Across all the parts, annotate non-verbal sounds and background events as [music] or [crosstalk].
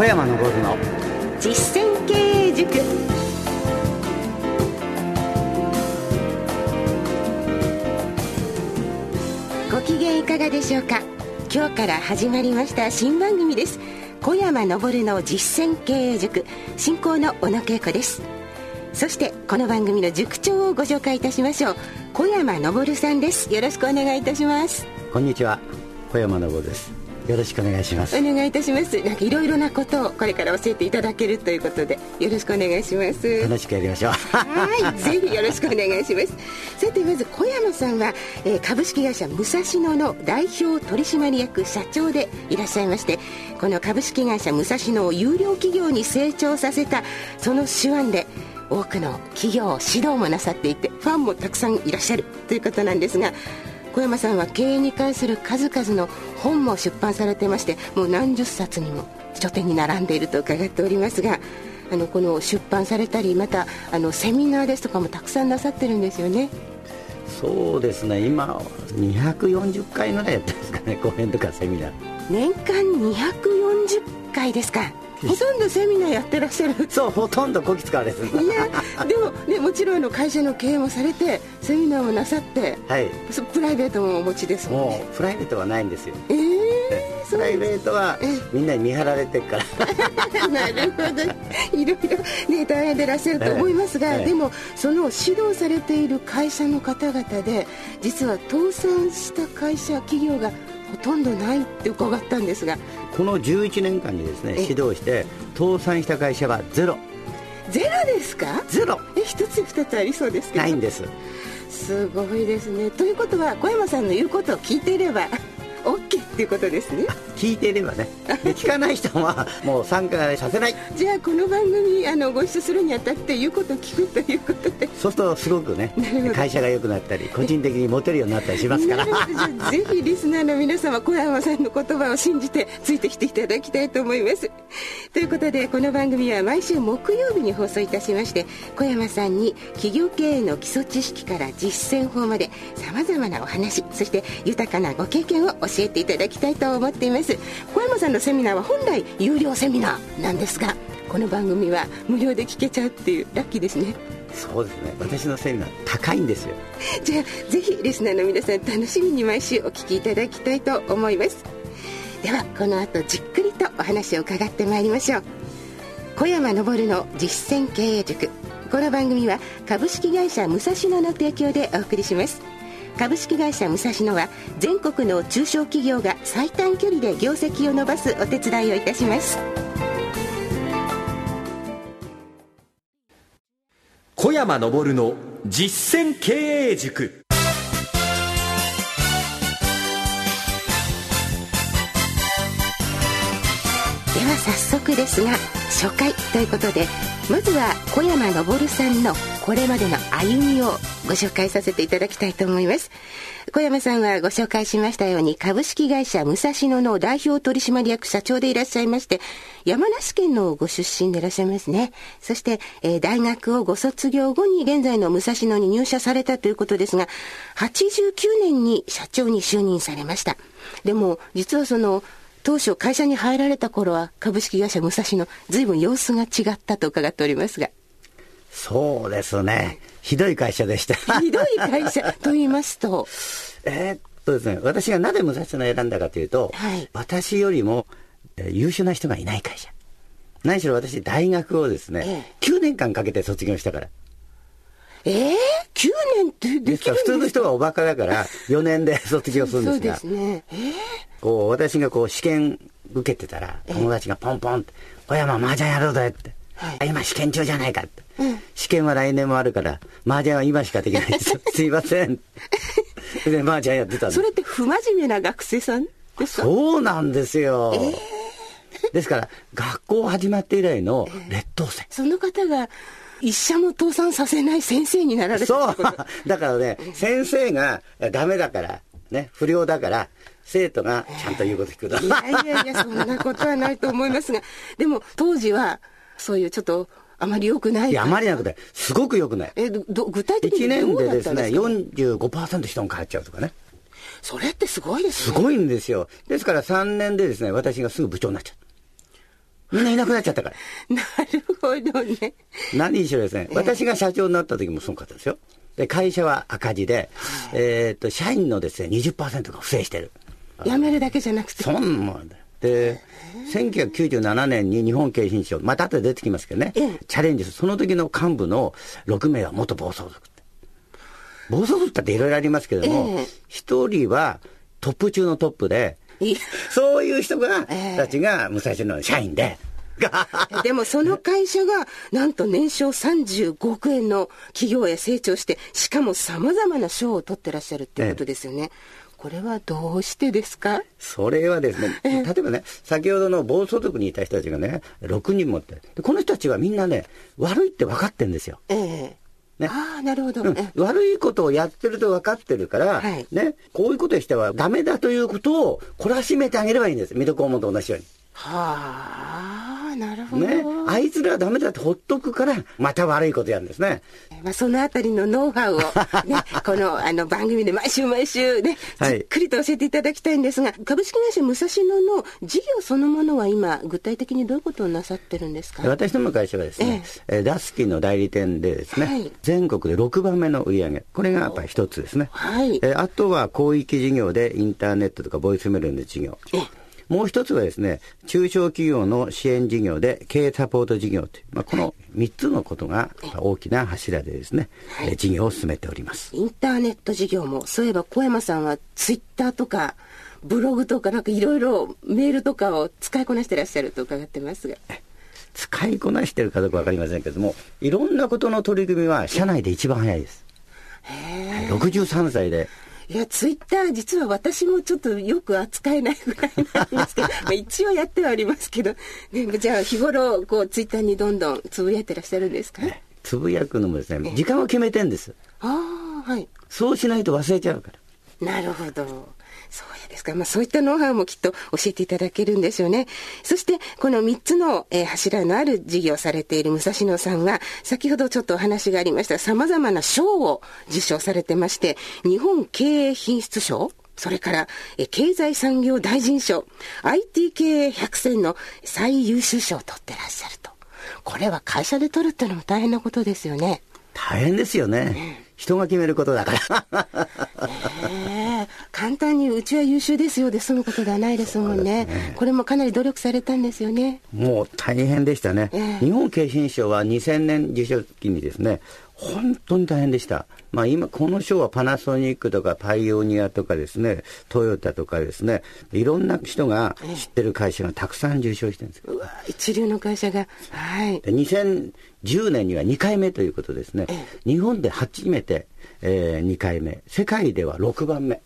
小山昇の。実践経営塾。ご機嫌いかがでしょうか？今日から始まりました新番組です。小山昇の実践経営塾。進行の小野恵子です。そしてこの番組の塾長をご紹介いたしましょう。小山昇さんです。よろしくお願いいたします。こんにちは。小山昇ですよろしくお願いします。お願いいたします。なんかいろいろなことをこれから教えていただけるということでよろしくお願いします。楽しくやりましょう。はい。[laughs] ぜひよろしくお願いします。さてまず小山さんは、えー、株式会社武蔵野の代表取締役社長でいらっしゃいましてこの株式会社武蔵野を有料企業に成長させたその手腕で多くの企業指導もなさっていてファンもたくさんいらっしゃるということなんですが小山さんは経営に関する数々の本も出版されてましてもう何十冊にも書店に並んでいると伺っておりますがあのこの出版されたりまたあのセミナーですとかもたくさんなさってるんですよね。そうですね。今240回ぐらいやってますかね。講演とかセミナー。年間240回ですかほとんどセミナーやってらっしゃる。そうほとんどこき使われすいやでもねもちろんの会社の経営もされてセミナーもなさってはい。プライベートもお持ちですもんね。もうプライベートはないんですよ。ええー、プライベートはみんなに見張られてるから。[laughs] なるほど。いろいろね大変でいらっしゃると思いますが、えー、でもその指導されている会社の方々で実は倒産した会社企業がほとんどないって伺ったんですがこの11年間にですね指導して倒産した会社はゼロ。ゼロですか？ゼロ。え一つ二つありそうですけど。ないんです。すごいですね。ということは小山さんの言うことを聞いていれば OK っていうことですね聞いていればね。[laughs] で聞かない人はもう参加させない。じゃあこの番組あのご一緒するにあたって言うこと聞くということで。そうするとすごくね会社が良くなったり個人的にモテるようになったりしますから。[laughs] ぜひリスナーの皆様小山さんの言葉を信じてついてきていただきたいと思います。ということでこの番組は毎週木曜日に放送いたしまして小山さんに企業経営の基礎知識から実践法までさまざまなお話そして豊かなご経験を教えていただきたいと思っています小山さんのセミナーは本来有料セミナーなんですがこの番組は無料で聞けちゃうっていうラッキーですね。そうですね。私のセミナー高いんですよ。[laughs] じゃあぜひリスナーの皆さん楽しみに毎週お聞きいただきたいと思います。ではこの後じっくりとお話を伺ってまいりましょう。小山昇の実践経営塾。この番組は株式会社武蔵野の提供でお送りします株式会社武蔵野は全国の中小企業が最短距離で業績を伸ばすお手伝いをいたします。小山昇の実践経営塾。では早速ですが初回ということでまずは小山昇さんのこれまでの歩みをご紹介させていただきたいと思います。小山さんはご紹介しましたように株式会社武蔵野の代表取締役社長でいらっしゃいまして山梨県のご出身でいらっしゃいますね。そして、えー、大学をご卒業後に現在の武蔵野に入社されたということですが89年に社長に就任されました。でも実はその当初会社に入られた頃は株式会社武蔵野随分様子が違ったと伺っておりますが。そうですね。ひどい会社でした。ひどい会社。[laughs] と言いますと。えー、っとですね私がなぜ武蔵野を選んだかというと、はい、私よりも、えー、優秀な人がいない会社。何しろ私大学をですね、えー、9年間かけて卒業したから。ええー、9年ってできるんですか？普通の人はおバカだから4年で [laughs] 卒業するんですが。そうですね、えー、こう私がこう試験受けてたら友達がポンポンって「小山麻雀やろうぜ」って「今試験中じゃないか」って、うん、試験は来年もあるから麻雀は今しかできないです。[laughs] すいません。で麻雀やってたんそれって不真面目な学生さんですか？そうなんですよ、えー。ですから学校始まって以来の劣等生、えー、その方が一社も倒産させない先生になられたそう。[laughs] だからね先生がダメだからね不良だから生徒がちゃんと言うこと聞くと。いやいやいや、そんなことはないと思いますが、でも当時は、そういうちょっと、あまり良くない。いや、あまりなくて、すごく良くない。え、ど、具体的に1年でですね、45%人が変わっちゃうとかね。それってすごいですね。すごいんですよ。ですから3年でですね、私がすぐ部長になっちゃった。みんないなくなっちゃったから。[laughs] なるほどね。何にしろですね、私が社長になった時もそうかったですよ。で、会社は赤字で、えっと、社員のですね、20%が不正してる。辞めるだけじゃなくて。そんなもんだよ。で、1997年に日本経営新書、また後で出てきますけどね、ええ。チャレンジする。その時の幹部の6名は元暴走族って。暴走族っていろいろありますけれどもええ、一、人はトップ中のトップで、いそういう人が、ええ。たちが武蔵野の社員で、[laughs] でもその会社がなんと年商35億円の企業へ成長してしかもさまざまな賞を取ってらっしゃるっていうことですよね、これはどうしてですか？それはですね、例えばね、先ほどの暴走族にいた人たちがね、6人もって、でこの人たちはみんなね、悪いって分かってんですよ。ええ。ね。ああなるほど、うん。え悪いことをやってると分かってるから、はい。ね、こういうことをしてはダメだということを懲らしめてあげればいいんです。水戸黄門と同じようはあなるほど、に。ね。あいつらはダメだってほっとくから、また悪いことやるんですね。まあ、そのあたりのノウハウを、ね、[laughs] このあの番組で毎週毎週ね、はいじっくりと教えていただきたいんですが、株式会社武蔵野の事業そのものは今、具体的にどういうことをなさってるんですか？私どもの会社はですね、えーダスキンの代理店でですね、はい全国で6番目の売り上げ、これがやっぱり一つですね。はいえーあとは広域事業でインターネットとかボイスメールの事業。もう一つはですね、中小企業の支援事業で経営サポート事業という、まあ、この3つのことが大きな柱でですね、えー事業を進めております。インターネット事業も、そういえば小山さんはツイッターとか、ブログとかなんかいろいろメールとかを使いこなしてらっしゃると伺ってますが。使いこなしてるかどうかわかりませんけれども、いろんなことの取り組みは社内で一番早いです。はい63歳でいや、ツイッター実は私もちょっとよく扱えないぐらいなんですけど、[laughs] まあ一応やってはありますけど、ね、じゃあ日頃こうツイッターにどんどんつぶやいてらっしゃるんですか？つぶやくのもですね、時間を決めてんです。ああ、はい。そうしないと忘れちゃうから。なるほど。そうやですか。まあそういったノウハウもきっと教えていただけるんでしょうね。そしてこの3つの、えー柱のある事業をされている武蔵野さんは、先ほどちょっとお話がありました様々な賞を受賞されてまして、日本経営品質賞それから、えー経済産業大臣賞、IT 経営100選の最優秀賞を取ってらっしゃると。これは会社で取るっていうのも大変なことですよね。大変ですよね。人が決めることだから。[laughs] ええ簡単にうちは優秀ですよで済むことではないですもんね。これもかなり努力されたんですよね。もう大変でしたね。ええ。日本経営賞は2000年受賞期にですね、本当に大変でした。まあ今、この賞はパナソニックとかパイオニアとかですね、トヨタとかですね、いろんな人が知ってる会社がたくさん受賞してるんですよ。うわ一流の会社が。はい。で2010年には2回目ということですね、日本で初めて、え2回目、世界では6番目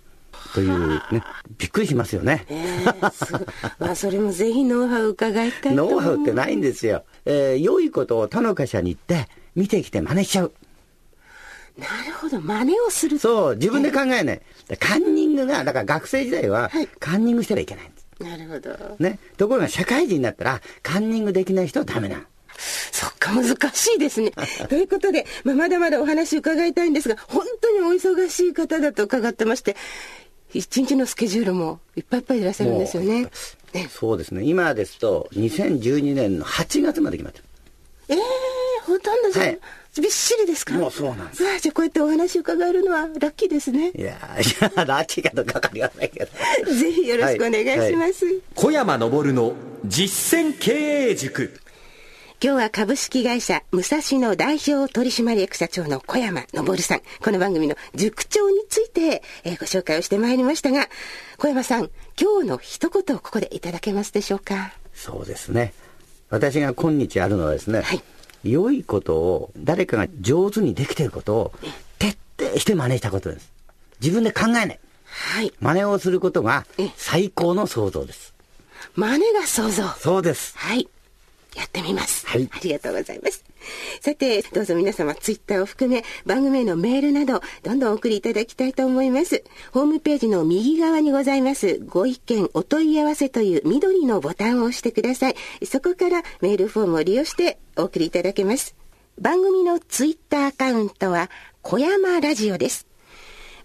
というね、びっくりしますよね。ええすごいまあそれもぜひノウハウ伺いたいとノウハウってないんですよ。えー良いことを他の会社に行って、見てきて真似しちゃう。なるほど真似をするそう、自分で考えない。でカンニングが、だから学生時代ははい、カンニングしたらいけないんです。なるほどね。ところが社会人になったら、カンニングできない人はダメなの。そっか難しいですね [laughs] ということで、まあ、まだまだお話伺いたいんですが本当にお忙しい方だと伺ってまして一日のスケジュールもいっぱいいっぱいでいらっしゃるんですよねもうそうですね。今ですと、2012年の8月まで決まってる。ええほとんどじゃあ、はいびっしりですか？もうそうなんですじゃあこうやってお話伺えるのはラッキーですね。いやー、いや、[laughs] ラッキーかどうかわかりませんけど。[laughs] ぜひよろしくお願いします。小山昇の実践経営塾今日は株式会社武蔵野代表取締役社長の小山昇さん。この番組の塾長について、えーご紹介をしてまいりましたが、小山さん、今日の一言をここでいただけますでしょうか？そうですね。私が今日あるのはですね、はい良いことを、誰かが上手にできていることを徹底して真似したことです。自分で考えない。はい。真似をすることがえ最高の創造です。真似が想像。そうです。はい。やってみます。はいありがとうございます。さて、どうぞ皆様、ツイッターを含め、番組へのメールなど、どんどんお送りいただきたいと思います。ホームページの右側にございます、ご意見、お問い合わせという緑のボタンを押してください。そこからメールフォームを利用してお送りいただけます。番組のツイッターアカウントは、小山ラジオです。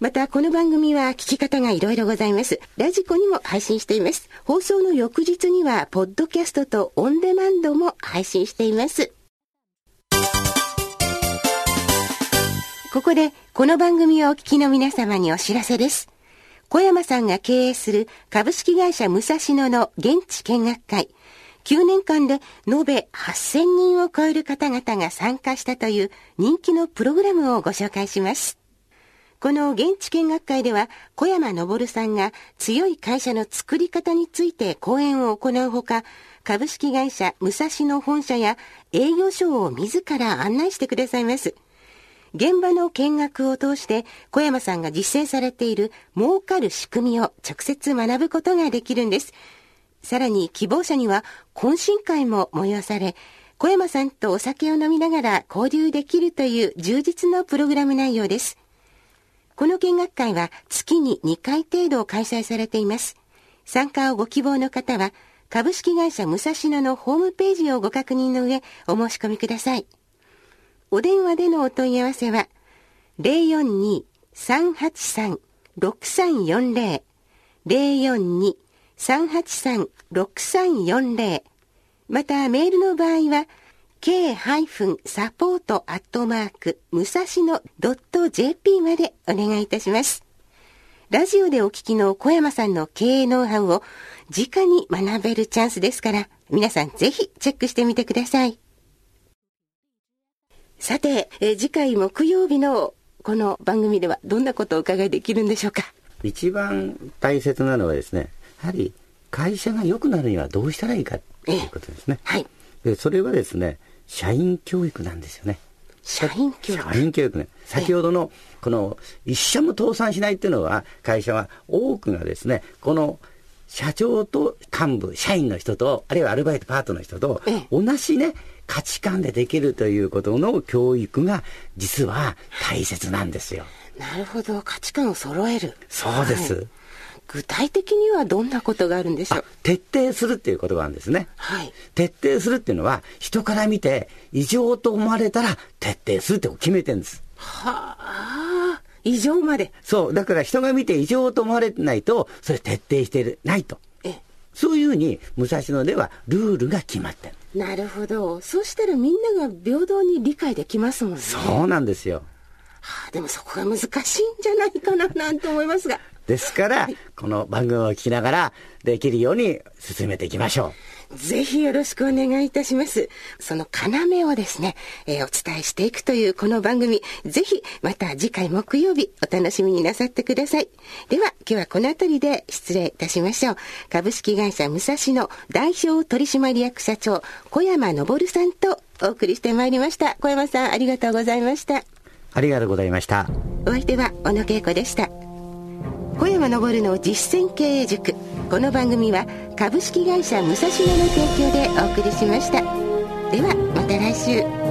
また、この番組は聞き方がいろいろございます。ラジコにも配信しています。放送の翌日には、ポッドキャストとオンデマンドも配信しています。ここで、この番組をお聞きの皆様にお知らせです。小山さんが経営する株式会社武蔵野の現地見学会、9年間で延べ8000人を超える方々が参加したという人気のプログラムをご紹介します。この現地見学会では小山昇さんが強い会社の作り方について講演を行うほか、株式会社武蔵野本社や営業所を自ら案内してくださいます。現場の見学を通して小山さんが実践されている儲かる仕組みを直接学ぶことができるんです。さらに希望者には懇親会も催され、小山さんとお酒を飲みながら交流できるという充実のプログラム内容です。この見学会は月に2回程度開催されています。参加をご希望の方は、株式会社武蔵野のホームページをご確認の上、お申し込みください。お電話でのお問い合わせは、042-383-6340、042-383-6340またメールの場合は k-support 武蔵野 .jp までお願いいたします。ラジオでお聞きの小山さんの経営ノウハウを直に学べるチャンスですから、皆さんぜひチェックしてみてください。さて、え次回木曜日のこの番組ではどんなことをお伺いできるんでしょうか？一番大切なのはですね、やはり会社が良くなるにはどうしたらいいかということですね。はい。で、それはですね、社員教育なんですよね。社員教育？社員教育ね。先ほどの、この、一社も倒産しないっていうのは、会社は多くがですね、この、社長と幹部、社員の人と、あるいはアルバイトパートの人と、同じね、価値観でできるということの教育が、実は大切なんですよ。なるほど。価値観を揃える。そうです。はい具体的にはどんなことがあるんでしょう？徹底するっていう言葉なんですね。はい。徹底するっていうのは、人から見て異常と思われたら徹底するって決めてるんです。はあ、異常まで。そう。だから人が見て異常と思われないと、それ徹底してないと。えそういうふうに、武蔵野ではルールが決まってる。なるほど。そうしたらみんなが平等に理解できますもんね。そうなんですよ。はあ、でもそこが難しいんじゃないかななんて思いますが。ですから、はい、この番組を聞きながらできるように進めていきましょう。ぜひよろしくお願いいたします。その要をですね、えー、お伝えしていくというこの番組、ぜひまた次回木曜日お楽しみになさってください。では今日はこの辺りで失礼いたしましょう。株式会社武蔵野代表取締役社長小山昇さんとお送りしてまいりました。小山さんありがとうございました。ありがとうございました。お相手は小野恵子でした。小山昇の実践経営塾。この番組は株式会社武蔵野の提供でお送りしました。ではまた来週。